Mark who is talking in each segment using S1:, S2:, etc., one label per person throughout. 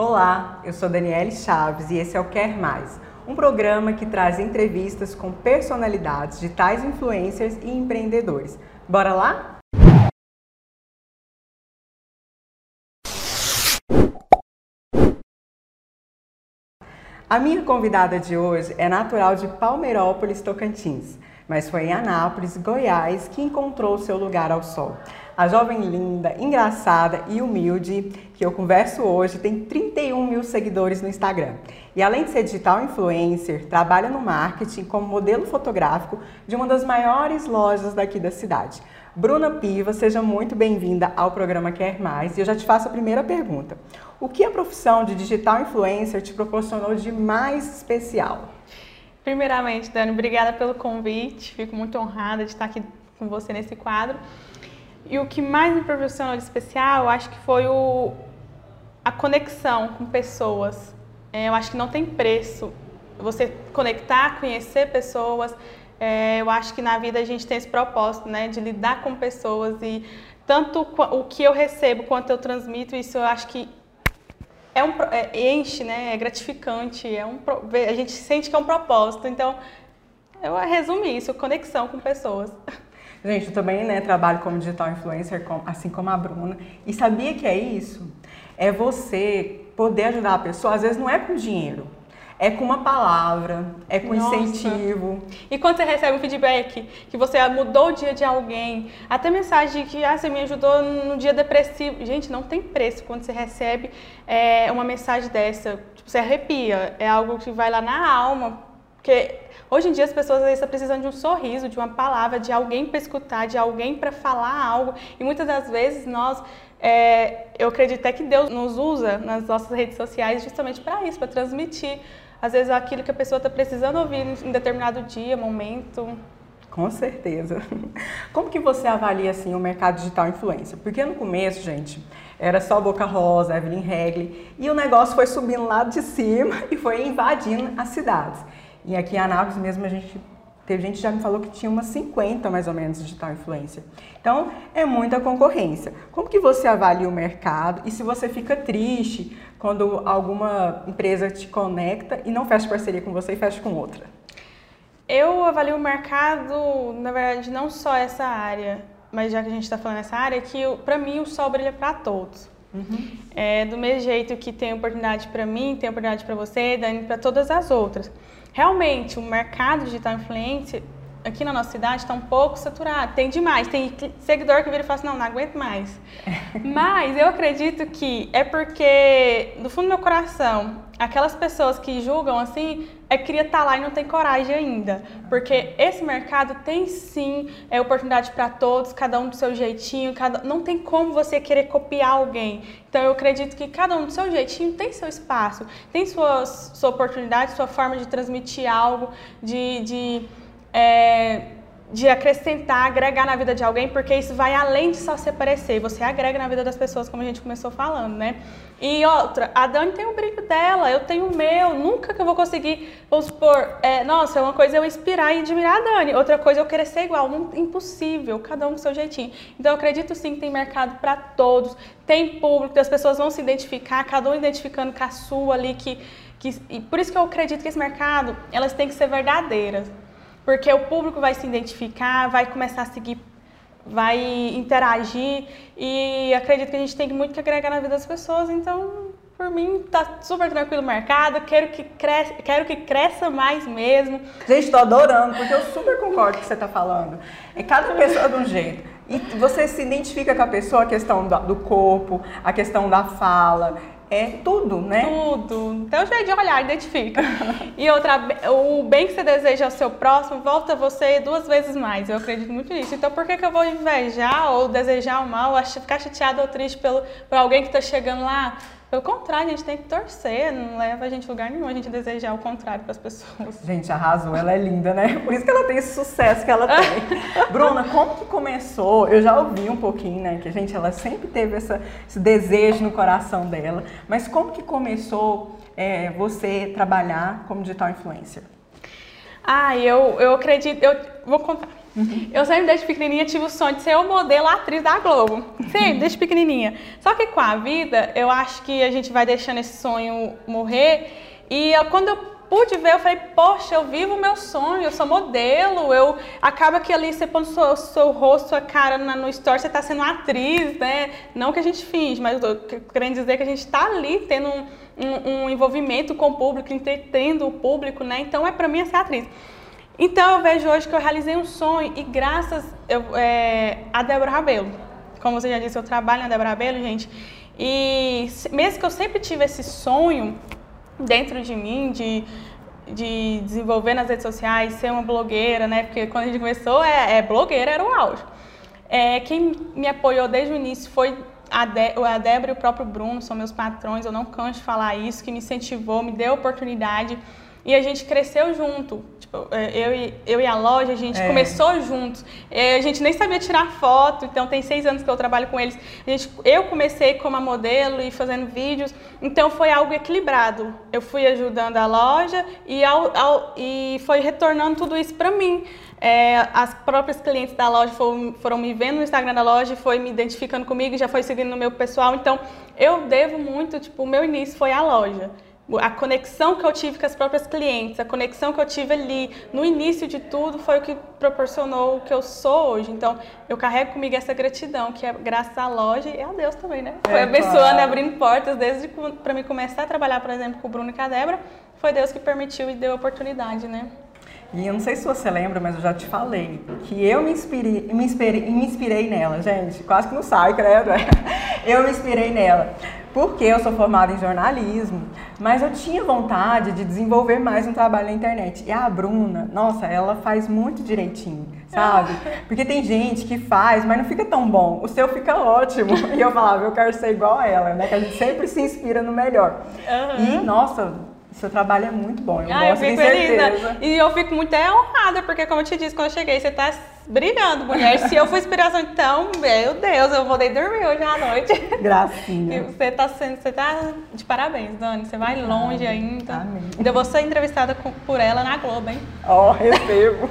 S1: Olá, eu sou Daniele Chaves e esse é o Quer Mais, um programa que traz entrevistas com personalidades de tais influencers e empreendedores. Bora lá? A minha convidada de hoje é natural de Palmeirópolis, Tocantins, mas foi em Anápolis, Goiás, que encontrou seu lugar ao sol. A jovem linda, engraçada e humilde que eu converso hoje tem 31 mil seguidores no Instagram. E além de ser digital influencer, trabalha no marketing como modelo fotográfico de uma das maiores lojas daqui da cidade. Bruna Piva, seja muito bem-vinda ao programa Quer Mais. E eu já te faço a primeira pergunta. O que a profissão de digital influencer te proporcionou de mais especial?
S2: Primeiramente, Dani, obrigada pelo convite. Fico muito honrada de estar aqui com você nesse quadro. E o que mais me proporcionou de especial, acho que foi o, a conexão com pessoas. É, eu acho que não tem preço você conectar, conhecer pessoas. É, eu acho que na vida a gente tem esse propósito, né, de lidar com pessoas e tanto o que eu recebo quanto eu transmito, isso eu acho que é um, é, enche, né? É gratificante, é um, a gente sente que é um propósito. Então, eu resumo isso, conexão com pessoas.
S1: Gente, eu também né, trabalho como digital influencer, assim como a Bruna. E sabia que é isso? É você poder ajudar a pessoa, às vezes não é com dinheiro, é com uma palavra, é com Nossa. incentivo.
S2: E quando você recebe um feedback que você mudou o dia de alguém, até mensagem que ah, você me ajudou no dia depressivo. Gente, não tem preço quando você recebe é, uma mensagem dessa. Tipo, você arrepia, é algo que vai lá na alma. Porque hoje em dia as pessoas às estão precisando de um sorriso, de uma palavra, de alguém para escutar, de alguém para falar algo. E muitas das vezes nós é, eu acredito até que Deus nos usa nas nossas redes sociais justamente para isso, para transmitir às vezes aquilo que a pessoa está precisando ouvir em determinado dia, momento.
S1: Com certeza. Como que você avalia assim o mercado digital influência? Porque no começo, gente, era só Boca Rosa, Evelyn Regli, e o negócio foi subindo lá de cima e foi invadindo as cidades. E aqui em Anápolis mesmo a gente Teve gente já me falou que tinha umas 50 mais ou menos digital influencer. Então, é muita concorrência. Como que você avalia o mercado e se você fica triste quando alguma empresa te conecta e não fecha parceria com você e fecha com outra?
S2: Eu avalio o mercado, na verdade, não só essa área, mas já que a gente está falando nessa área, que para mim o sol brilha para todos. Uhum. É, do mesmo jeito que tem oportunidade para mim, tem oportunidade para você, Dani, para todas as outras. Realmente, o mercado digital influencer aqui na nossa cidade está um pouco saturado. Tem demais. Tem seguidor que vira e fala assim, não, não aguento mais. Mas eu acredito que é porque, no fundo do meu coração, aquelas pessoas que julgam assim, é que queria estar tá lá e não tem coragem ainda. Porque esse mercado tem sim é, oportunidade para todos, cada um do seu jeitinho, cada... não tem como você querer copiar alguém. Então eu acredito que cada um do seu jeitinho tem seu espaço, tem sua, sua oportunidade, sua forma de transmitir algo, de, de é, de acrescentar, agregar na vida de alguém, porque isso vai além de só se aparecer, você agrega na vida das pessoas, como a gente começou falando, né? E outra, a Dani tem o brilho dela, eu tenho o meu, nunca que eu vou conseguir, vamos supor, é, nossa, é uma coisa eu inspirar e admirar a Dani, outra coisa eu querer ser igual, impossível, cada um com seu jeitinho. Então eu acredito sim que tem mercado para todos, tem público, as pessoas vão se identificar, cada um identificando com a sua ali, que, que, e por isso que eu acredito que esse mercado, elas têm que ser verdadeiras porque o público vai se identificar, vai começar a seguir, vai interagir e acredito que a gente tem muito que agregar na vida das pessoas, então por mim tá super tranquilo o mercado, quero que, cresça, quero que cresça mais mesmo.
S1: Gente, tô adorando, porque eu super concordo com o que você tá falando. É cada pessoa de um jeito. E você se identifica com a pessoa, a questão do corpo, a questão da fala é tudo, né?
S2: Tudo. Então, jeito de olhar, identifica. e outra, o bem que você deseja ao seu próximo volta a você duas vezes mais. Eu acredito muito nisso. Então, por que, que eu vou invejar ou desejar o mal, ficar chateado ou triste pelo, por alguém que está chegando lá? Pelo contrário, a gente tem que torcer, não leva a gente a lugar nenhum a gente desejar o contrário para as pessoas.
S1: Gente, arrasou, ela é linda, né? Por isso que ela tem esse sucesso que ela tem. Bruna, como que começou? Eu já ouvi um pouquinho, né? Que a gente, ela sempre teve essa, esse desejo no coração dela. Mas como que começou é, você trabalhar como digital influencer?
S2: Ah, eu, eu acredito, eu vou contar. Uhum. Eu sempre, desde pequenininha, tive o sonho de ser o modelo atriz da Globo. Sempre, desde pequenininha. Só que com a vida, eu acho que a gente vai deixando esse sonho morrer. E eu, quando eu pude ver, eu falei, poxa, eu vivo o meu sonho, eu sou modelo, eu acaba que ali você põe o seu, seu rosto, a cara na, no story, você está sendo atriz, né? Não que a gente finge, mas eu tô querendo dizer que a gente está ali tendo um, um, um, envolvimento com o público, entretendo o público, né? Então é para mim ser atriz. Então eu vejo hoje que eu realizei um sonho e graças eu, é, a Débora Rabelo. Como você já disse, eu trabalho na Débora Rabelo, gente. E mesmo que eu sempre tive esse sonho dentro de mim de, de desenvolver nas redes sociais, ser uma blogueira, né? Porque quando a gente começou, é, é blogueira era o auge. É, quem me apoiou desde o início foi a, de, a Débora e o próprio Bruno, são meus patrões, eu não canso de falar isso, que me incentivou, me deu oportunidade. E a gente cresceu junto. Tipo, é, eu e, eu e a loja, a gente é. começou juntos. É, a gente nem sabia tirar foto, então tem seis anos que eu trabalho com eles. A gente, eu comecei como modelo e fazendo vídeos, então foi algo equilibrado. Eu fui ajudando a loja e, ao, ao, e foi retornando tudo isso para mim. É, as próprias clientes da loja foram, foram, me vendo no Instagram da loja, foi me identificando comigo, já foi seguindo no meu pessoal. Então, eu devo muito, tipo, o meu início foi a loja a conexão que eu tive com as próprias clientes, a conexão que eu tive ali no início de tudo foi o que proporcionou o que eu sou hoje. Então, eu carrego comigo essa gratidão, que é graças à loja e a Deus também, né? Foi é, abençoando claro. abrindo portas desde para mim começar a trabalhar, por exemplo, com o Bruno e com a Débora. Foi Deus que permitiu e deu a oportunidade, né?
S1: E eu não sei se você lembra, mas eu já te falei que eu me inspirei, me inspirei, me inspirei nela, gente. Quase que não sai, credo. Eu me inspirei nela. Porque eu sou formada em jornalismo, mas eu tinha vontade de desenvolver mais um trabalho na internet. E a Bruna, nossa, ela faz muito direitinho, sabe? Porque tem gente que faz, mas não fica tão bom. O seu fica ótimo. E eu falava, eu quero ser igual a ela, né? Que a gente sempre se inspira no melhor. Uhum. E, nossa, seu trabalho é muito bom, eu ah, gosto eu fico feliz,
S2: né? E eu fico muito é honrada, porque como eu te disse, quando eu cheguei, você tá brilhando, mulher. Se eu for inspiração, então, meu Deus, eu vou nem dormir hoje à noite.
S1: Gracinha.
S2: E você tá sendo, você tá de parabéns, Dani. Você vai longe ainda. Amém. Eu vou ser entrevistada por ela na Globo, hein?
S1: Ó, oh, recebo.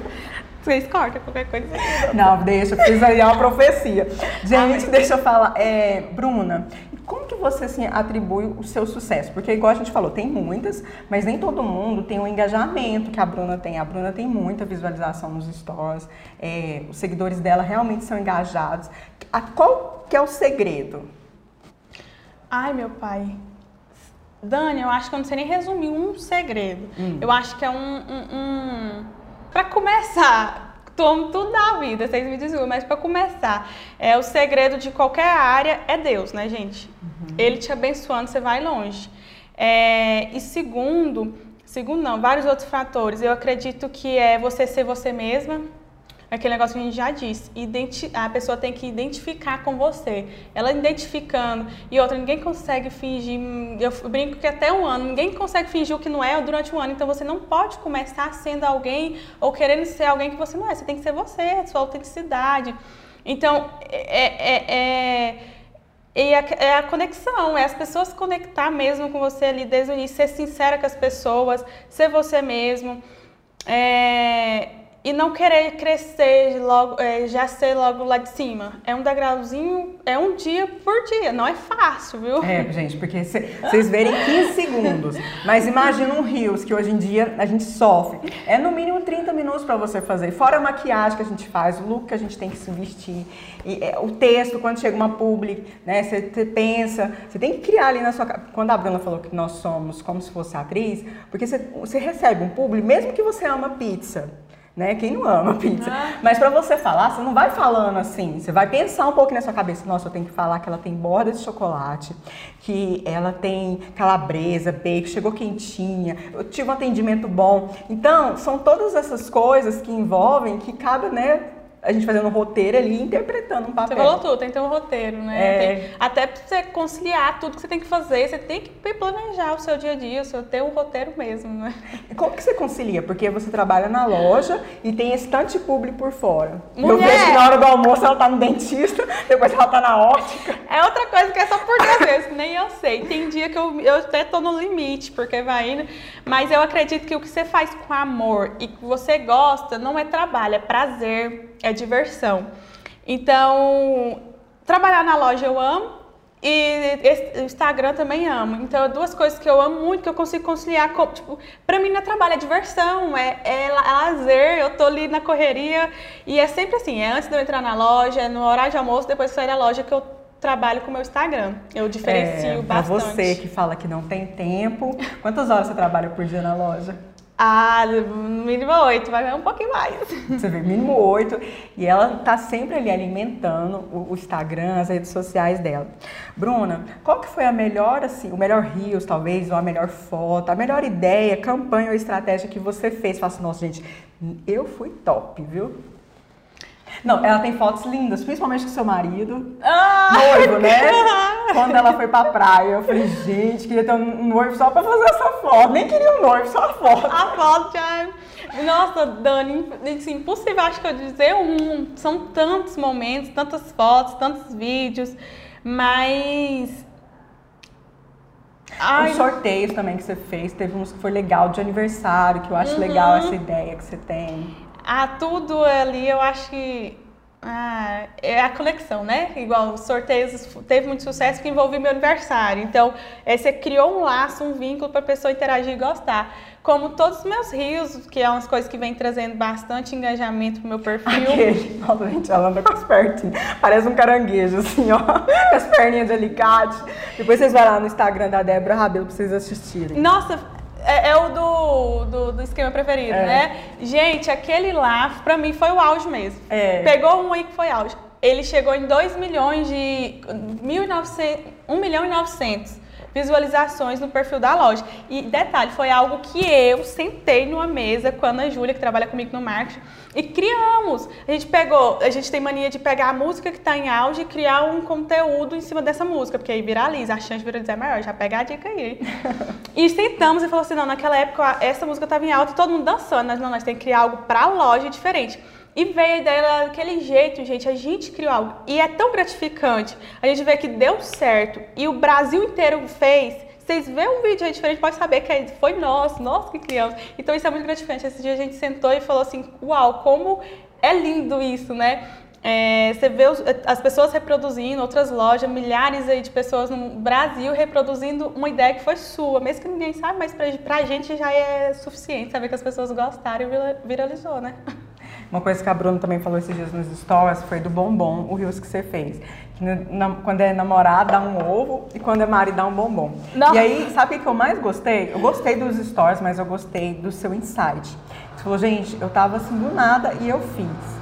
S2: Vocês cortam qualquer coisa.
S1: Não, deixa, fiz aí uma profecia. Gente, Amém. deixa eu falar. É, Bruna, como que você assim, atribui o seu sucesso? Porque, igual a gente falou, tem muitas, mas nem todo mundo tem o engajamento que a Bruna tem. A Bruna tem muita visualização nos stories, é, os seguidores dela realmente são engajados. A, qual que é o segredo?
S2: Ai, meu pai. Dani, eu acho que eu não sei nem resumir um segredo. Hum. Eu acho que é um. um, um... Para começar, tomo tudo na vida, vocês me desculpem, mas para começar, é o segredo de qualquer área é Deus, né, gente? Uhum. Ele te abençoando, você vai longe. É, e segundo, segundo não, vários outros fatores. Eu acredito que é você ser você mesma, aquele negócio que a gente já disse, a pessoa tem que identificar com você. Ela identificando. E outra, ninguém consegue fingir. Eu brinco que até um ano, ninguém consegue fingir o que não é durante um ano. Então você não pode começar sendo alguém ou querendo ser alguém que você não é. Você tem que ser você, sua autenticidade. Então, é, é, é e a, é a conexão, é as pessoas conectar mesmo com você ali desde o início, ser sincera com as pessoas, ser você mesmo. É, e não querer crescer logo, é, já ser logo lá de cima. É um degrauzinho, é um dia por dia. Não é fácil, viu?
S1: É, gente, porque vocês verem 15 segundos. Mas imagina um rios que hoje em dia a gente sofre. É no mínimo 30 minutos para você fazer. Fora a maquiagem que a gente faz, o look que a gente tem que se vestir, e, é, o texto, quando chega uma publi, né? Você, pensa, você tem que criar ali na sua Quando a Bruna falou que nós somos como se fosse atriz, porque você, recebe um publi, mesmo que você ama pizza né? Quem não ama pizza? Ah. Mas para você falar, você não vai falando assim. Você vai pensar um pouco na sua cabeça. Nossa, eu tenho que falar que ela tem borda de chocolate, que ela tem calabresa, bacon, chegou quentinha, eu tive um atendimento bom. Então, são todas essas coisas que envolvem que cada, né? A gente fazendo um roteiro ali, interpretando um papel.
S2: Você falou tudo, tem que ter um roteiro, né? É... Tem, até para você conciliar tudo que você tem que fazer, você tem que planejar o seu dia a dia, o seu, ter um roteiro mesmo, né?
S1: E como que você concilia? Porque você trabalha na loja e tem de público por fora.
S2: Mulher... Eu
S1: vejo que na hora do almoço ela tá no dentista, depois ela tá na ótica.
S2: É outra coisa que é só por duas vezes, nem eu sei. Tem dia que eu, eu até tô no limite, porque vai indo. Mas eu acredito que o que você faz com amor e que você gosta não é trabalho, é prazer é diversão. Então, trabalhar na loja eu amo e o Instagram também amo. Então, é duas coisas que eu amo muito, que eu consigo conciliar. Com, tipo, pra mim não é trabalho, é diversão, é, é, é lazer. Eu tô ali na correria e é sempre assim: é antes de eu entrar na loja, é no horário de almoço, depois de sair da loja que eu trabalho com o meu Instagram. Eu diferencio é, bastante.
S1: Pra você que fala que não tem tempo, quantas horas você trabalha por dia na loja?
S2: Ah, no mínimo oito, vai um pouquinho mais.
S1: Você vê, mínimo oito. E ela tá sempre ali alimentando o, Instagram, as redes sociais dela. Bruna, qual que foi a melhor, assim, o melhor rios, talvez, ou a melhor foto, a melhor ideia, campanha ou estratégia que você fez? Fala assim, nossa, gente, eu fui top, viu? Não, ela tem fotos lindas, principalmente com seu marido. Ah, noivo, né? Quando ela foi pra praia, eu falei, gente, queria ter um noivo só pra fazer essa foto. Nem queria um noivo, só a foto.
S2: A foto já. É- nossa, Dani, assim, impossível acho que eu dizer um. São tantos momentos, tantas fotos, tantos vídeos, mas.
S1: Ai, Os sorteios também que você fez, teve uns que foi legal de aniversário, que eu acho uhum. legal essa ideia que você tem.
S2: Ah, tudo ali eu acho que ah, é a conexão, né? Igual os sorteios teve muito sucesso que envolveu meu aniversário. Então, você criou um laço, um vínculo para a pessoa interagir e gostar. Como todos os meus rios, que é umas coisas que vem trazendo bastante engajamento pro meu perfil.
S1: Aquele, nossa, gente, ela anda com as perninhas. Parece um caranguejo, assim, ó. Com as perninhas de alicate. Depois vocês vão lá no Instagram da Débora Rabelo pra vocês assistirem.
S2: Nossa, é, é o do, do, do, esquema preferido, é. né? Gente, aquele lá, pra mim, foi o auge mesmo. É. Pegou um aí que foi auge. Ele chegou em 2 milhões de... 1.900, 1 milhão e 900 visualizações no perfil da loja. E detalhe, foi algo que eu sentei numa mesa com a Ana Júlia, que trabalha comigo no marketing, e criamos. A gente pegou, a gente tem mania de pegar a música que está em auge e criar um conteúdo em cima dessa música, porque aí viraliza, a chance de viralizar é maior, já pega a dica aí. e sentamos e falou assim, não, naquela época essa música estava em alta e todo mundo dançando, nós não, nós temos que criar algo para a loja diferente. E veio a ideia daquele jeito, gente. A gente criou algo. E é tão gratificante. A gente vê que deu certo. E o Brasil inteiro fez. Vocês vêem um vídeo aí diferente, pode saber que foi nós, nós que criamos. Então isso é muito gratificante. Esse dia a gente sentou e falou assim: Uau, como é lindo isso, né? É, você vê os, as pessoas reproduzindo, outras lojas, milhares aí de pessoas no Brasil reproduzindo uma ideia que foi sua, mesmo que ninguém sabe, mas pra, pra gente já é suficiente saber que as pessoas gostaram e viralizou, né?
S1: Uma coisa que a Bruna também falou esses dias nos stories foi do bombom, o rios que você fez. Que na, quando é namorado dá um ovo e quando é marido dá um bombom. Nossa. E aí, sabe o que eu mais gostei? Eu gostei dos stories, mas eu gostei do seu insight. Você falou, gente, eu tava assim do nada e eu fiz.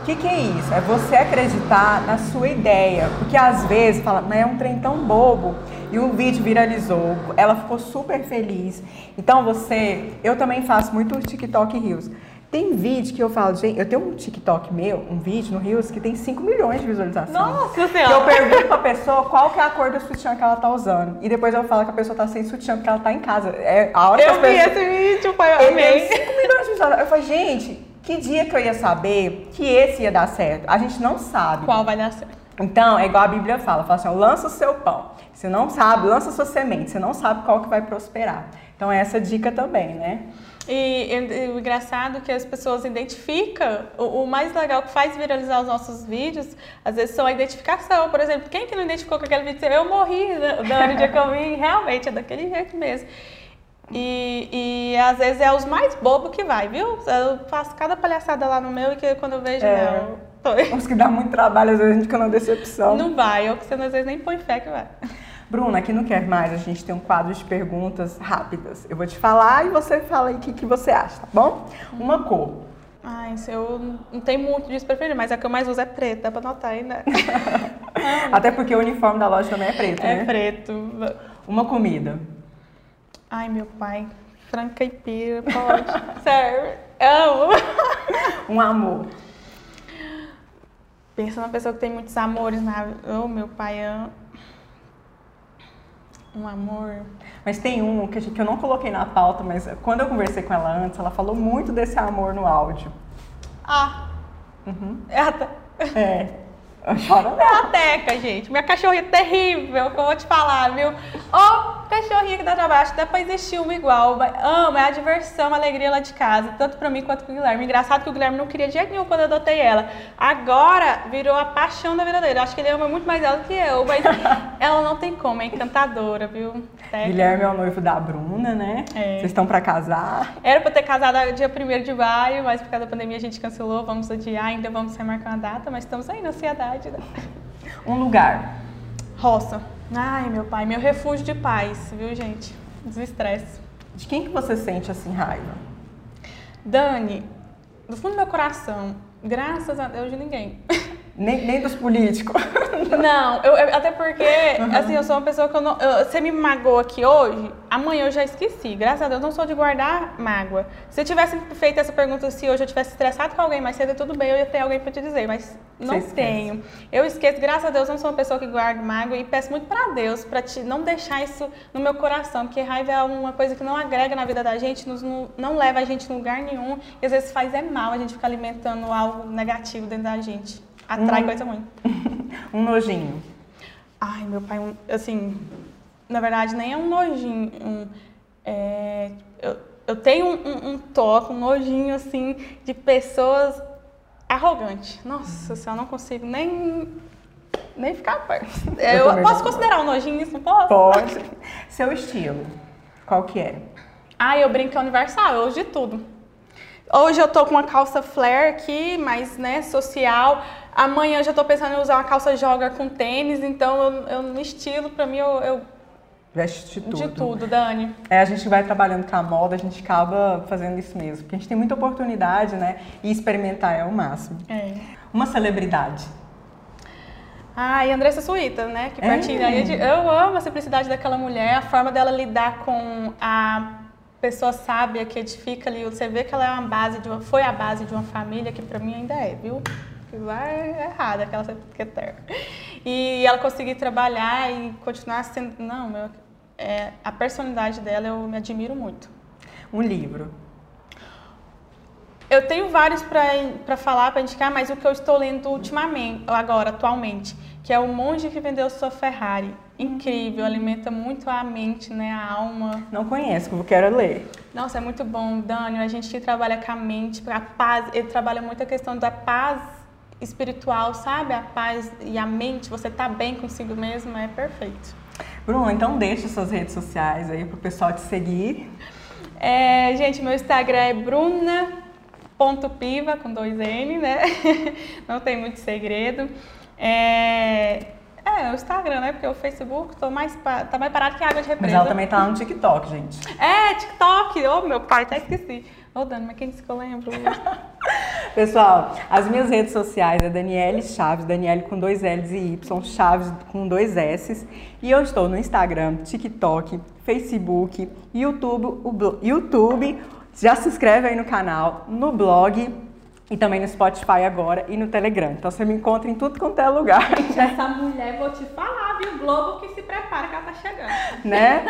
S1: O que, que, é isso? É você acreditar na sua ideia. Porque às vezes fala, mas é um trem tão bobo. E o vídeo viralizou, ela ficou super feliz. Então você, eu também faço muito TikTok Reels. Tem vídeo que eu falo, gente, eu tenho um TikTok meu, um vídeo no Reels que tem 5 milhões de visualizações.
S2: Nossa
S1: Senhora! Que eu pergunto pra pessoa qual que é a cor do sutiã que ela tá usando. E depois eu falo que a pessoa tá sem sutiã porque ela tá em casa. É a hora
S2: eu
S1: que
S2: vi pessoas... esse vídeo, foi eu amei.
S1: 5 milhões de visualizações. Eu falei, gente, que dia que eu ia saber que esse ia dar certo? A gente não sabe.
S2: Qual vai dar certo?
S1: Então, é igual a Bíblia fala, fala assim, ó, lança o seu pão. Você não sabe, lança a sua semente, você não sabe qual que vai prosperar. Então, é essa dica também, né?
S2: E, e, o engraçado é que as pessoas identificam, o, o, mais legal que faz viralizar os nossos vídeos, às vezes são a identificação. Por exemplo, quem que não identificou com aquele vídeo? Eu morri no dia que eu realmente é daquele jeito mesmo. E, e às vezes é os mais bobos que vai, viu? Eu faço cada palhaçada lá no meu e que quando eu vejo, é.
S1: não. Uns que dá muito trabalho, às vezes a gente fica na decepção.
S2: Não vai, ou que você às vezes nem põe fé que vai.
S1: Bruna, aqui não quer mais, a gente tem um quadro de perguntas rápidas. Eu vou te falar e você fala aí o que, que você acha, tá bom? Uma cor.
S2: Ai, isso eu não tenho muito disso preferido, mas a que eu mais uso é preta, dá pra notar ainda.
S1: Até porque o uniforme da loja também é preto,
S2: é
S1: né?
S2: É preto.
S1: Uma comida.
S2: Ai, meu pai. Frango caipira, pode. Serve. Amo.
S1: Um amor.
S2: Pensa numa pessoa que tem muitos amores na... Oh, meu pai, amo. Um amor.
S1: Mas tem um que, que eu não coloquei na pauta, mas quando eu conversei com ela antes, ela falou muito desse amor no áudio.
S2: Ah. Uhum. É.
S1: É. Chora
S2: É a Teca, gente. Minha cachorrinha é terrível, que eu vou te falar, viu? Ô, cachorrinha que dá trabalho, acho que dá pra existir uma igual. Amo, é a diversão, a alegria lá de casa, tanto pra mim quanto pro Guilherme. Engraçado que o Guilherme não queria de jeito nenhum quando eu adotei ela. Agora virou a paixão da vida dele. Acho que ele ama muito mais ela do que eu, mas ela não tem como, é encantadora, viu?
S1: Teca. Guilherme é o noivo da Bruna, né? É. Vocês estão pra casar?
S2: Era pra ter casado dia 1 de maio, mas por causa da pandemia a gente cancelou. Vamos adiar, ainda vamos remarcar uma data, mas estamos aí na ansiedade. Né?
S1: Um lugar.
S2: Roça. Ai, meu pai, meu refúgio de paz, viu, gente? Desestresse.
S1: De quem que você sente assim raiva?
S2: Dani, do fundo do meu coração, graças a Deus de ninguém.
S1: Nem, nem dos políticos.
S2: Não, eu, eu, até porque, uhum. assim, eu sou uma pessoa que eu não. Eu, você me magoa aqui hoje, amanhã eu já esqueci. Graças a Deus, não sou de guardar mágoa. Se eu tivesse feito essa pergunta, se hoje eu tivesse estressado com alguém mais cedo, tudo bem, eu ia ter alguém para te dizer, mas não tenho. Eu esqueço, graças a Deus, eu não sou uma pessoa que guarda mágoa e peço muito para Deus para não deixar isso no meu coração, porque raiva é uma coisa que não agrega na vida da gente, nos, não, não leva a gente em lugar nenhum e às vezes faz é mal a gente ficar alimentando algo negativo dentro da gente. Atrai um, coisa ruim.
S1: um nojinho.
S2: Ai, meu pai, um, assim, na verdade, nem é um nojinho. Um, é, eu, eu tenho um, um, toque, um nojinho, assim, de pessoas arrogantes. Nossa senhora, eu não consigo nem, nem ficar perto. Eu, eu posso considerar um nojinho isso? Não posso?
S1: Pode. Seu estilo, qual que é?
S2: Ah, eu brinco que é universal, eu uso de tudo. Hoje eu tô com uma calça flare aqui, mais né, social. Amanhã eu já tô pensando em usar uma calça jogger com tênis, então eu, eu no estilo, pra mim, eu, eu
S1: Veste de tudo.
S2: De tudo, Dani.
S1: É, a gente vai trabalhando com a moda, a gente acaba fazendo isso mesmo. Porque a gente tem muita oportunidade, né? E experimentar é o máximo.
S2: É.
S1: Uma celebridade.
S2: Ah, e Andressa Suíta, né? Que é. Eu amo a simplicidade daquela mulher, a forma dela lidar com a pessoa sábia que edifica ali. Você vê que ela é uma base de uma, foi a base de uma família que para mim ainda é, viu? Lá é errada aquela secretária. E ela conseguir trabalhar e continuar sendo. Não, meu, é, a personalidade dela eu me admiro muito.
S1: Um livro.
S2: Eu tenho vários para falar, para indicar, mas o que eu estou lendo ultimamente, agora, atualmente, que é O Monge que Vendeu Sua Ferrari. Incrível, alimenta muito a mente, né, a alma.
S1: Não conheço, quero ler.
S2: Nossa, é muito bom, Daniel. A gente que trabalha com a mente, a paz, ele trabalha muito a questão da paz espiritual, sabe? A paz e a mente, você tá bem consigo mesmo, é perfeito.
S1: Bruno, então deixa suas redes sociais aí pro pessoal te seguir.
S2: É, gente, meu Instagram é bruna.piva, com dois N, né? Não tem muito segredo. É, é, o Instagram, né? Porque o Facebook tô mais, tá mais parado que água de represa.
S1: Mas ela também tá no TikTok, gente.
S2: É, TikTok. Ô, oh, meu pai, até esqueci. Ô, oh, Dani, mas quem disse que eu lembro?
S1: Pessoal, as minhas redes sociais é Daniele Chaves, Daniele com dois L's e Y, Chaves com dois S's. E eu estou no Instagram, TikTok, Facebook, YouTube, o YouTube. Já se inscreve aí no canal, no blog e também no Spotify agora e no Telegram. Então você me encontra em tudo quanto é lugar.
S2: Essa mulher, vou te falar, viu? Globo que se prepara que ela tá chegando.
S1: Né?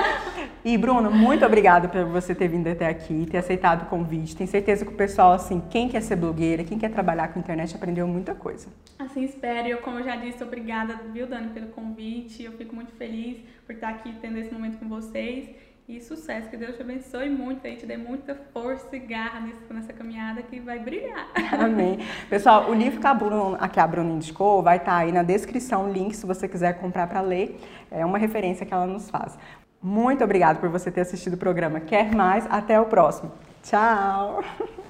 S1: E Bruno, muito obrigada por você ter vindo até aqui, ter aceitado o convite. Tenho certeza que o pessoal, assim, quem quer ser blogueira, quem quer trabalhar com internet, aprendeu muita coisa.
S2: Assim espero. Eu, como eu já disse, obrigada, viu, Dani, pelo convite. Eu fico muito feliz por estar aqui tendo esse momento com vocês e sucesso. Que Deus te abençoe muito e te dê muita força e garra nessa, caminhada que vai brilhar.
S1: Amém. Pessoal, o livro que a Bruna, que a Bruna indicou vai estar tá aí na descrição, link se você quiser comprar para ler. É uma referência que ela nos faz. Muito obrigada por você ter assistido o programa. Quer mais? Até o próximo. Tchau!